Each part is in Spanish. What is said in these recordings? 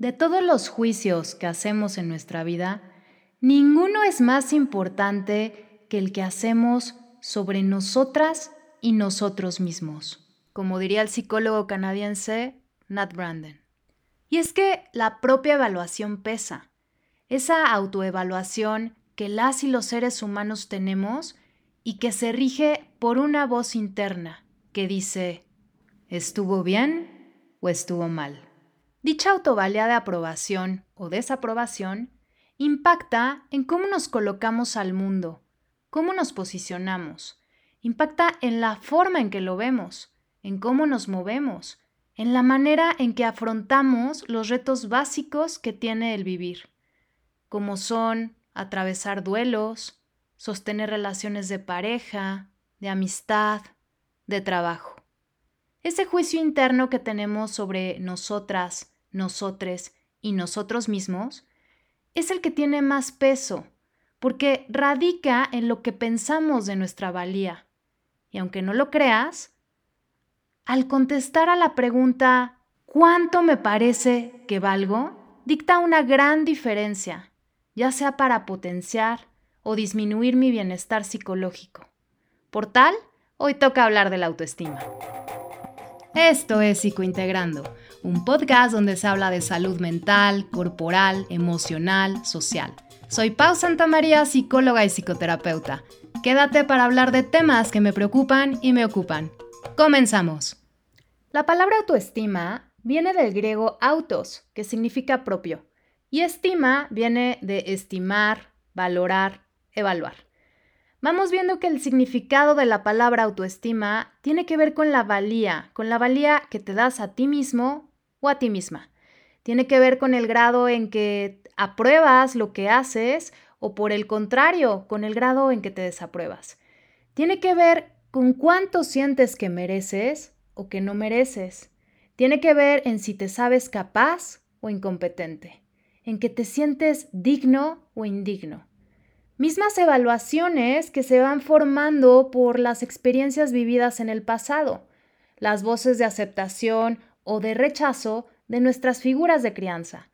De todos los juicios que hacemos en nuestra vida, ninguno es más importante que el que hacemos sobre nosotras y nosotros mismos, como diría el psicólogo canadiense Nat Branden. Y es que la propia evaluación pesa. Esa autoevaluación que las y los seres humanos tenemos y que se rige por una voz interna que dice, ¿estuvo bien o estuvo mal? Dicha autovalía de aprobación o desaprobación impacta en cómo nos colocamos al mundo, cómo nos posicionamos, impacta en la forma en que lo vemos, en cómo nos movemos, en la manera en que afrontamos los retos básicos que tiene el vivir, como son atravesar duelos, sostener relaciones de pareja, de amistad, de trabajo. Ese juicio interno que tenemos sobre nosotras, nosotres y nosotros mismos es el que tiene más peso, porque radica en lo que pensamos de nuestra valía. Y aunque no lo creas, al contestar a la pregunta ¿cuánto me parece que valgo? dicta una gran diferencia, ya sea para potenciar o disminuir mi bienestar psicológico. Por tal, hoy toca hablar de la autoestima. Esto es Psicointegrando, un podcast donde se habla de salud mental, corporal, emocional, social. Soy Pau Santamaría, psicóloga y psicoterapeuta. Quédate para hablar de temas que me preocupan y me ocupan. Comenzamos. La palabra autoestima viene del griego autos, que significa propio, y estima viene de estimar, valorar, evaluar. Vamos viendo que el significado de la palabra autoestima tiene que ver con la valía, con la valía que te das a ti mismo o a ti misma. Tiene que ver con el grado en que apruebas lo que haces o por el contrario, con el grado en que te desapruebas. Tiene que ver con cuánto sientes que mereces o que no mereces. Tiene que ver en si te sabes capaz o incompetente, en que te sientes digno o indigno. Mismas evaluaciones que se van formando por las experiencias vividas en el pasado, las voces de aceptación o de rechazo de nuestras figuras de crianza,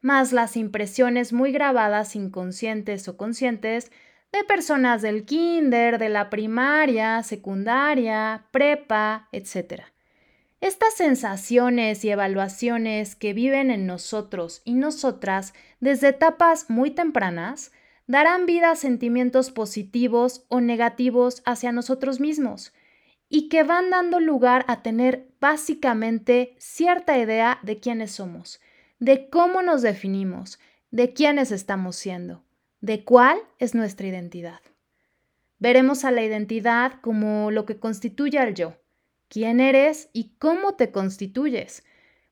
más las impresiones muy grabadas inconscientes o conscientes de personas del kinder, de la primaria, secundaria, prepa, etc. Estas sensaciones y evaluaciones que viven en nosotros y nosotras desde etapas muy tempranas darán vida a sentimientos positivos o negativos hacia nosotros mismos y que van dando lugar a tener básicamente cierta idea de quiénes somos, de cómo nos definimos, de quiénes estamos siendo, de cuál es nuestra identidad. Veremos a la identidad como lo que constituye al yo, quién eres y cómo te constituyes,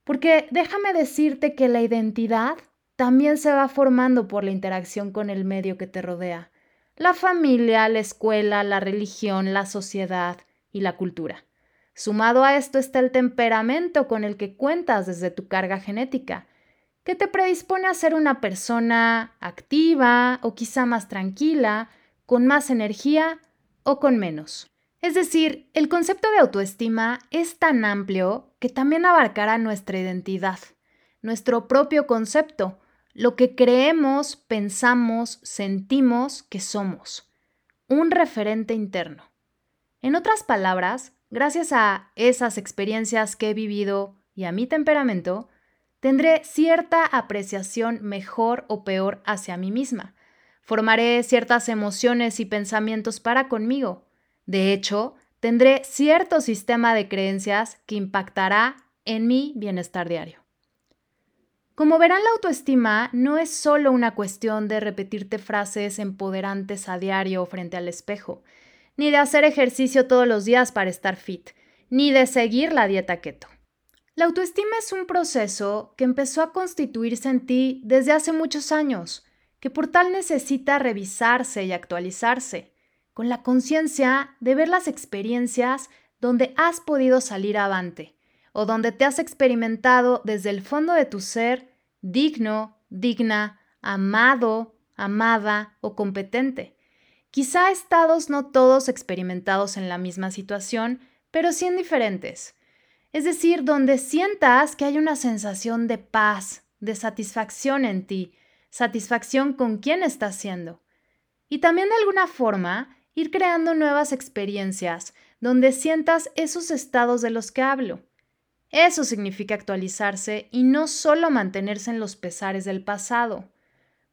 porque déjame decirte que la identidad también se va formando por la interacción con el medio que te rodea, la familia, la escuela, la religión, la sociedad y la cultura. Sumado a esto está el temperamento con el que cuentas desde tu carga genética, que te predispone a ser una persona activa o quizá más tranquila, con más energía o con menos. Es decir, el concepto de autoestima es tan amplio que también abarcará nuestra identidad, nuestro propio concepto, lo que creemos, pensamos, sentimos que somos, un referente interno. En otras palabras, gracias a esas experiencias que he vivido y a mi temperamento, tendré cierta apreciación mejor o peor hacia mí misma. Formaré ciertas emociones y pensamientos para conmigo. De hecho, tendré cierto sistema de creencias que impactará en mi bienestar diario. Como verán, la autoestima no es solo una cuestión de repetirte frases empoderantes a diario frente al espejo, ni de hacer ejercicio todos los días para estar fit, ni de seguir la dieta keto. La autoestima es un proceso que empezó a constituirse en ti desde hace muchos años, que por tal necesita revisarse y actualizarse, con la conciencia de ver las experiencias donde has podido salir avante, o donde te has experimentado desde el fondo de tu ser digno, digna, amado, amada o competente. Quizá estados no todos experimentados en la misma situación, pero sí en diferentes. Es decir, donde sientas que hay una sensación de paz, de satisfacción en ti, satisfacción con quién estás siendo. Y también de alguna forma ir creando nuevas experiencias donde sientas esos estados de los que hablo. Eso significa actualizarse y no solo mantenerse en los pesares del pasado,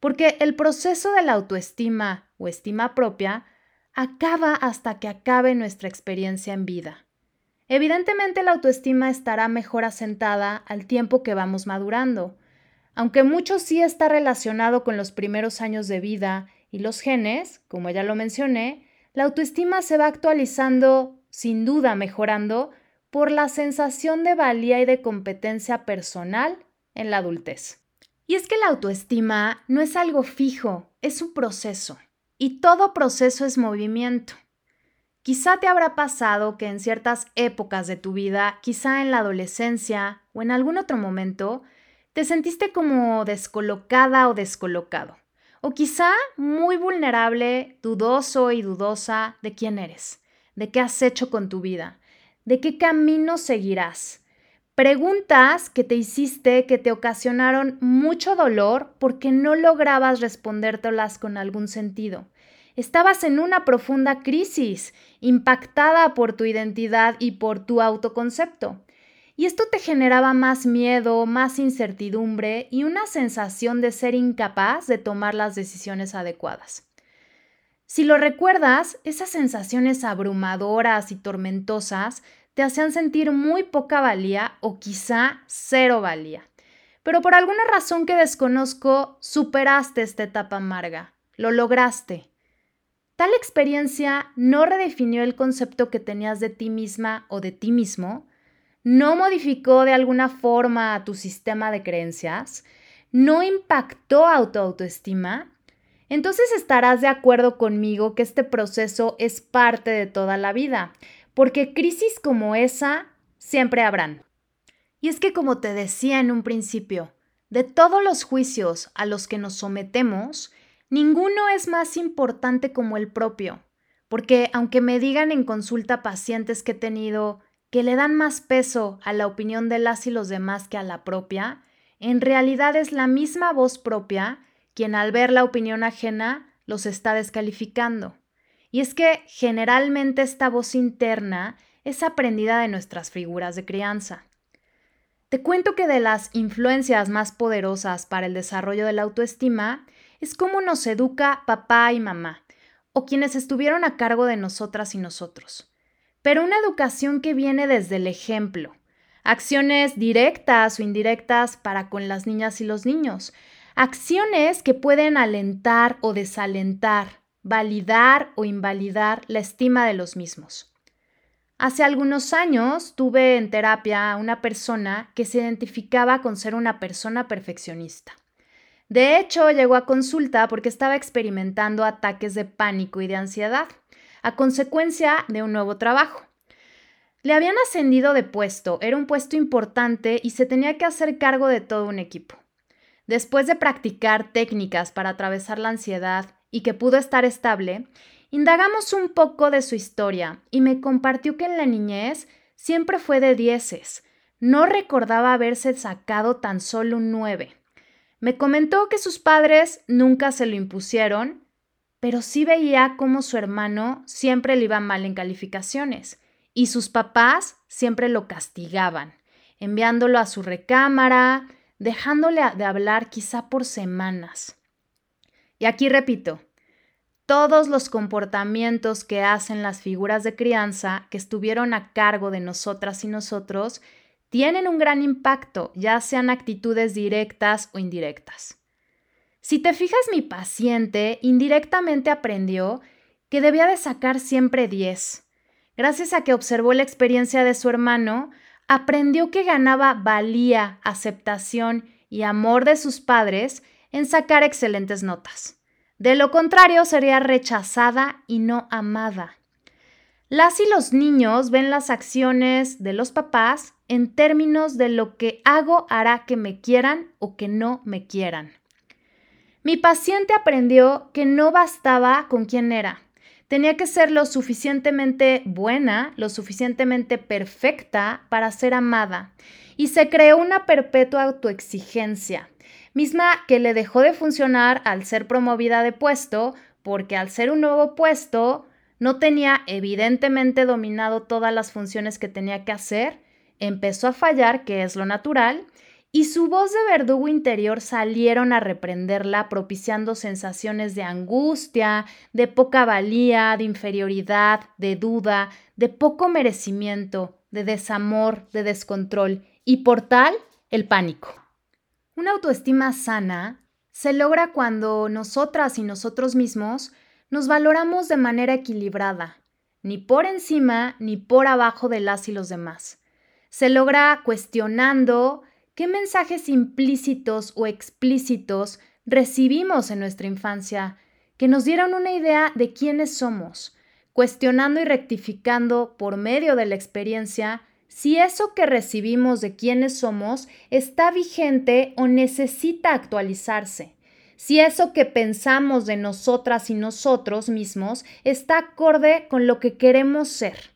porque el proceso de la autoestima o estima propia acaba hasta que acabe nuestra experiencia en vida. Evidentemente la autoestima estará mejor asentada al tiempo que vamos madurando, aunque mucho sí está relacionado con los primeros años de vida y los genes, como ya lo mencioné, la autoestima se va actualizando sin duda mejorando por la sensación de valía y de competencia personal en la adultez. Y es que la autoestima no es algo fijo, es un proceso. Y todo proceso es movimiento. Quizá te habrá pasado que en ciertas épocas de tu vida, quizá en la adolescencia o en algún otro momento, te sentiste como descolocada o descolocado. O quizá muy vulnerable, dudoso y dudosa de quién eres de qué has hecho con tu vida, de qué camino seguirás. Preguntas que te hiciste que te ocasionaron mucho dolor porque no lograbas respondértelas con algún sentido. Estabas en una profunda crisis, impactada por tu identidad y por tu autoconcepto. Y esto te generaba más miedo, más incertidumbre y una sensación de ser incapaz de tomar las decisiones adecuadas. Si lo recuerdas, esas sensaciones abrumadoras y tormentosas te hacían sentir muy poca valía o quizá cero valía. Pero por alguna razón que desconozco, superaste esta etapa amarga, lo lograste. Tal experiencia no redefinió el concepto que tenías de ti misma o de ti mismo, no modificó de alguna forma tu sistema de creencias, no impactó a tu autoestima. Entonces estarás de acuerdo conmigo que este proceso es parte de toda la vida, porque crisis como esa siempre habrán. Y es que como te decía en un principio, de todos los juicios a los que nos sometemos, ninguno es más importante como el propio, porque aunque me digan en consulta pacientes que he tenido que le dan más peso a la opinión de las y los demás que a la propia, en realidad es la misma voz propia quien al ver la opinión ajena los está descalificando. Y es que generalmente esta voz interna es aprendida de nuestras figuras de crianza. Te cuento que de las influencias más poderosas para el desarrollo de la autoestima es cómo nos educa papá y mamá, o quienes estuvieron a cargo de nosotras y nosotros. Pero una educación que viene desde el ejemplo, acciones directas o indirectas para con las niñas y los niños, Acciones que pueden alentar o desalentar, validar o invalidar la estima de los mismos. Hace algunos años tuve en terapia a una persona que se identificaba con ser una persona perfeccionista. De hecho, llegó a consulta porque estaba experimentando ataques de pánico y de ansiedad, a consecuencia de un nuevo trabajo. Le habían ascendido de puesto, era un puesto importante y se tenía que hacer cargo de todo un equipo. Después de practicar técnicas para atravesar la ansiedad y que pudo estar estable, indagamos un poco de su historia y me compartió que en la niñez siempre fue de dieces. No recordaba haberse sacado tan solo un nueve. Me comentó que sus padres nunca se lo impusieron, pero sí veía cómo su hermano siempre le iba mal en calificaciones y sus papás siempre lo castigaban, enviándolo a su recámara, dejándole de hablar quizá por semanas. Y aquí repito, todos los comportamientos que hacen las figuras de crianza que estuvieron a cargo de nosotras y nosotros tienen un gran impacto, ya sean actitudes directas o indirectas. Si te fijas, mi paciente indirectamente aprendió que debía de sacar siempre 10. Gracias a que observó la experiencia de su hermano, aprendió que ganaba valía, aceptación y amor de sus padres en sacar excelentes notas. De lo contrario, sería rechazada y no amada. Las y los niños ven las acciones de los papás en términos de lo que hago hará que me quieran o que no me quieran. Mi paciente aprendió que no bastaba con quién era, tenía que ser lo suficientemente buena, lo suficientemente perfecta para ser amada. Y se creó una perpetua autoexigencia, misma que le dejó de funcionar al ser promovida de puesto, porque al ser un nuevo puesto no tenía evidentemente dominado todas las funciones que tenía que hacer, empezó a fallar, que es lo natural, y su voz de verdugo interior salieron a reprenderla, propiciando sensaciones de angustia, de poca valía, de inferioridad, de duda, de poco merecimiento, de desamor, de descontrol y por tal, el pánico. Una autoestima sana se logra cuando nosotras y nosotros mismos nos valoramos de manera equilibrada, ni por encima ni por abajo de las y los demás. Se logra cuestionando ¿Qué mensajes implícitos o explícitos recibimos en nuestra infancia que nos dieron una idea de quiénes somos, cuestionando y rectificando por medio de la experiencia si eso que recibimos de quiénes somos está vigente o necesita actualizarse? Si eso que pensamos de nosotras y nosotros mismos está acorde con lo que queremos ser.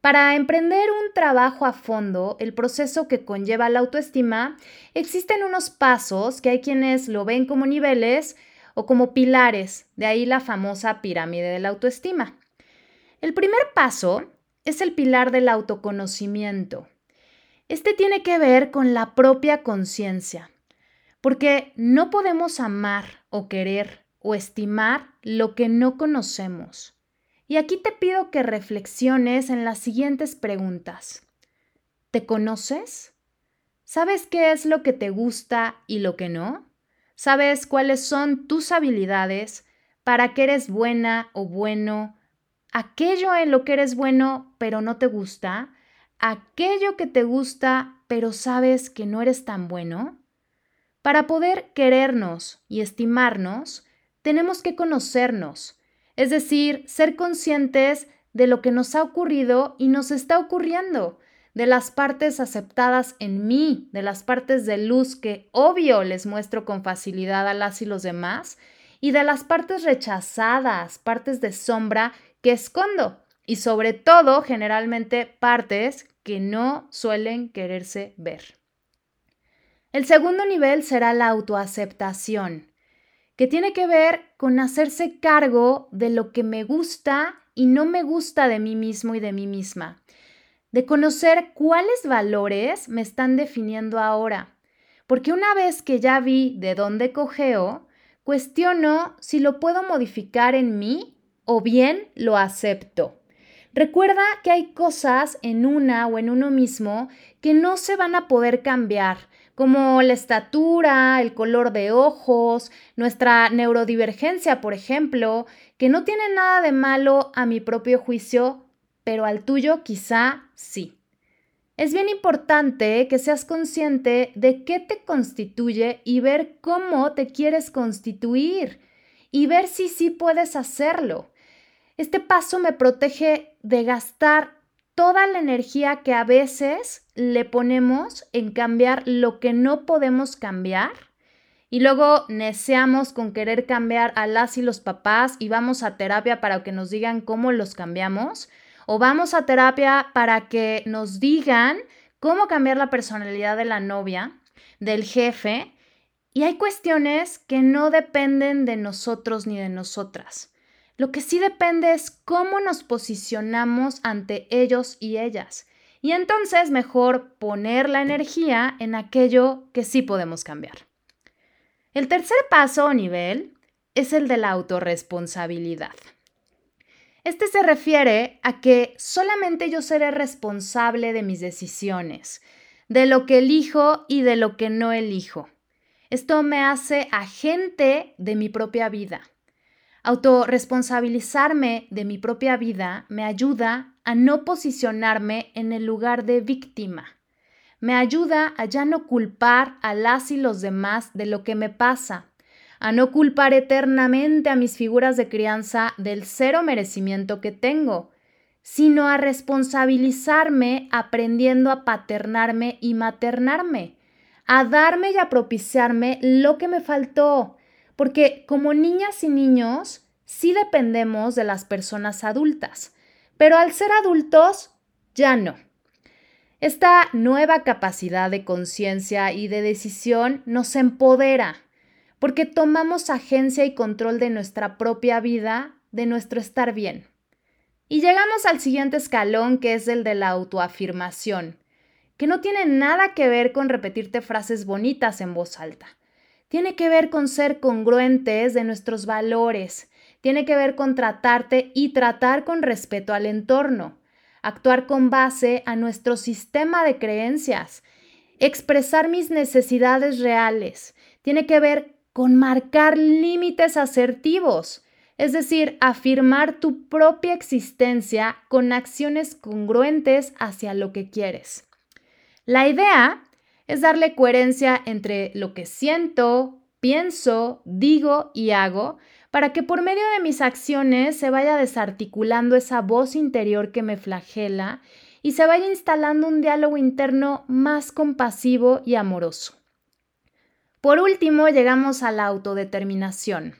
Para emprender un trabajo a fondo, el proceso que conlleva la autoestima, existen unos pasos que hay quienes lo ven como niveles o como pilares, de ahí la famosa pirámide de la autoestima. El primer paso es el pilar del autoconocimiento. Este tiene que ver con la propia conciencia, porque no podemos amar o querer o estimar lo que no conocemos. Y aquí te pido que reflexiones en las siguientes preguntas. ¿Te conoces? ¿Sabes qué es lo que te gusta y lo que no? ¿Sabes cuáles son tus habilidades? ¿Para qué eres buena o bueno? ¿Aquello en lo que eres bueno pero no te gusta? ¿Aquello que te gusta pero sabes que no eres tan bueno? Para poder querernos y estimarnos, tenemos que conocernos es decir, ser conscientes de lo que nos ha ocurrido y nos está ocurriendo, de las partes aceptadas en mí, de las partes de luz que obvio les muestro con facilidad a las y los demás, y de las partes rechazadas, partes de sombra que escondo, y sobre todo generalmente partes que no suelen quererse ver. El segundo nivel será la autoaceptación que tiene que ver con hacerse cargo de lo que me gusta y no me gusta de mí mismo y de mí misma, de conocer cuáles valores me están definiendo ahora, porque una vez que ya vi de dónde cogeo, cuestiono si lo puedo modificar en mí o bien lo acepto. Recuerda que hay cosas en una o en uno mismo que no se van a poder cambiar, como la estatura, el color de ojos, nuestra neurodivergencia, por ejemplo, que no tiene nada de malo a mi propio juicio, pero al tuyo quizá sí. Es bien importante que seas consciente de qué te constituye y ver cómo te quieres constituir y ver si sí puedes hacerlo. Este paso me protege de gastar toda la energía que a veces le ponemos en cambiar lo que no podemos cambiar y luego neceamos con querer cambiar a las y los papás y vamos a terapia para que nos digan cómo los cambiamos o vamos a terapia para que nos digan cómo cambiar la personalidad de la novia, del jefe y hay cuestiones que no dependen de nosotros ni de nosotras. Lo que sí depende es cómo nos posicionamos ante ellos y ellas. Y entonces mejor poner la energía en aquello que sí podemos cambiar. El tercer paso o nivel es el de la autorresponsabilidad. Este se refiere a que solamente yo seré responsable de mis decisiones, de lo que elijo y de lo que no elijo. Esto me hace agente de mi propia vida. Autoresponsabilizarme de mi propia vida me ayuda a no posicionarme en el lugar de víctima. Me ayuda a ya no culpar a las y los demás de lo que me pasa, a no culpar eternamente a mis figuras de crianza del cero merecimiento que tengo, sino a responsabilizarme aprendiendo a paternarme y maternarme, a darme y a propiciarme lo que me faltó, porque como niñas y niños, sí dependemos de las personas adultas, pero al ser adultos, ya no. Esta nueva capacidad de conciencia y de decisión nos empodera, porque tomamos agencia y control de nuestra propia vida, de nuestro estar bien. Y llegamos al siguiente escalón, que es el de la autoafirmación, que no tiene nada que ver con repetirte frases bonitas en voz alta. Tiene que ver con ser congruentes de nuestros valores, tiene que ver con tratarte y tratar con respeto al entorno, actuar con base a nuestro sistema de creencias, expresar mis necesidades reales, tiene que ver con marcar límites asertivos, es decir, afirmar tu propia existencia con acciones congruentes hacia lo que quieres. La idea es darle coherencia entre lo que siento, pienso, digo y hago para que por medio de mis acciones se vaya desarticulando esa voz interior que me flagela y se vaya instalando un diálogo interno más compasivo y amoroso. Por último, llegamos a la autodeterminación.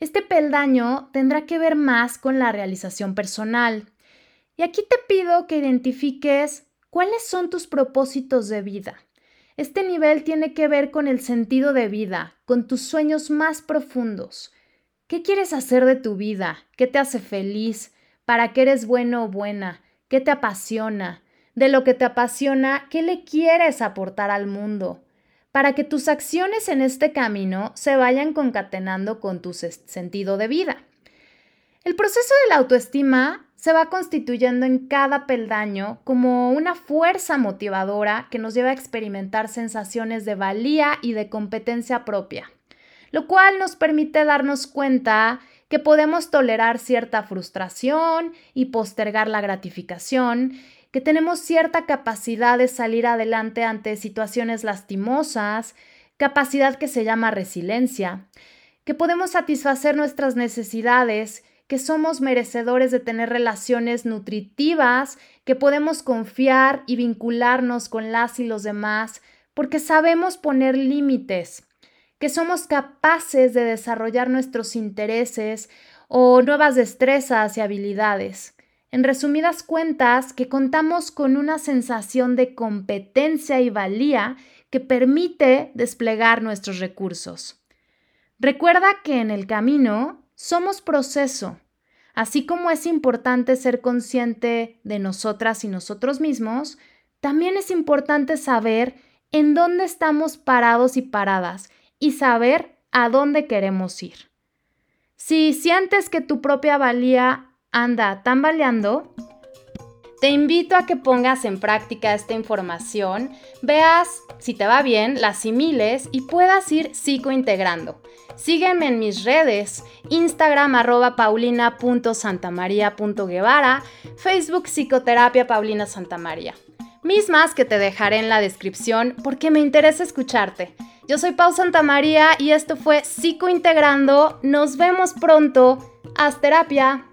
Este peldaño tendrá que ver más con la realización personal. Y aquí te pido que identifiques cuáles son tus propósitos de vida. Este nivel tiene que ver con el sentido de vida, con tus sueños más profundos. ¿Qué quieres hacer de tu vida? ¿Qué te hace feliz? ¿Para qué eres bueno o buena? ¿Qué te apasiona? De lo que te apasiona, ¿qué le quieres aportar al mundo? Para que tus acciones en este camino se vayan concatenando con tu sentido de vida. El proceso de la autoestima se va constituyendo en cada peldaño como una fuerza motivadora que nos lleva a experimentar sensaciones de valía y de competencia propia lo cual nos permite darnos cuenta que podemos tolerar cierta frustración y postergar la gratificación, que tenemos cierta capacidad de salir adelante ante situaciones lastimosas, capacidad que se llama resiliencia, que podemos satisfacer nuestras necesidades, que somos merecedores de tener relaciones nutritivas, que podemos confiar y vincularnos con las y los demás, porque sabemos poner límites que somos capaces de desarrollar nuestros intereses o nuevas destrezas y habilidades. En resumidas cuentas, que contamos con una sensación de competencia y valía que permite desplegar nuestros recursos. Recuerda que en el camino somos proceso, así como es importante ser consciente de nosotras y nosotros mismos, también es importante saber en dónde estamos parados y paradas y saber a dónde queremos ir. Si sientes que tu propia valía anda tambaleando, te invito a que pongas en práctica esta información, veas si te va bien, la asimiles y puedas ir psicointegrando. Sígueme en mis redes, Instagram arroba paulina.santamaria.guevara, Facebook Psicoterapia Paulina Santamaría. Mismas que te dejaré en la descripción porque me interesa escucharte. Yo soy Pau Santamaría y esto fue Psicointegrando. Nos vemos pronto. Haz terapia.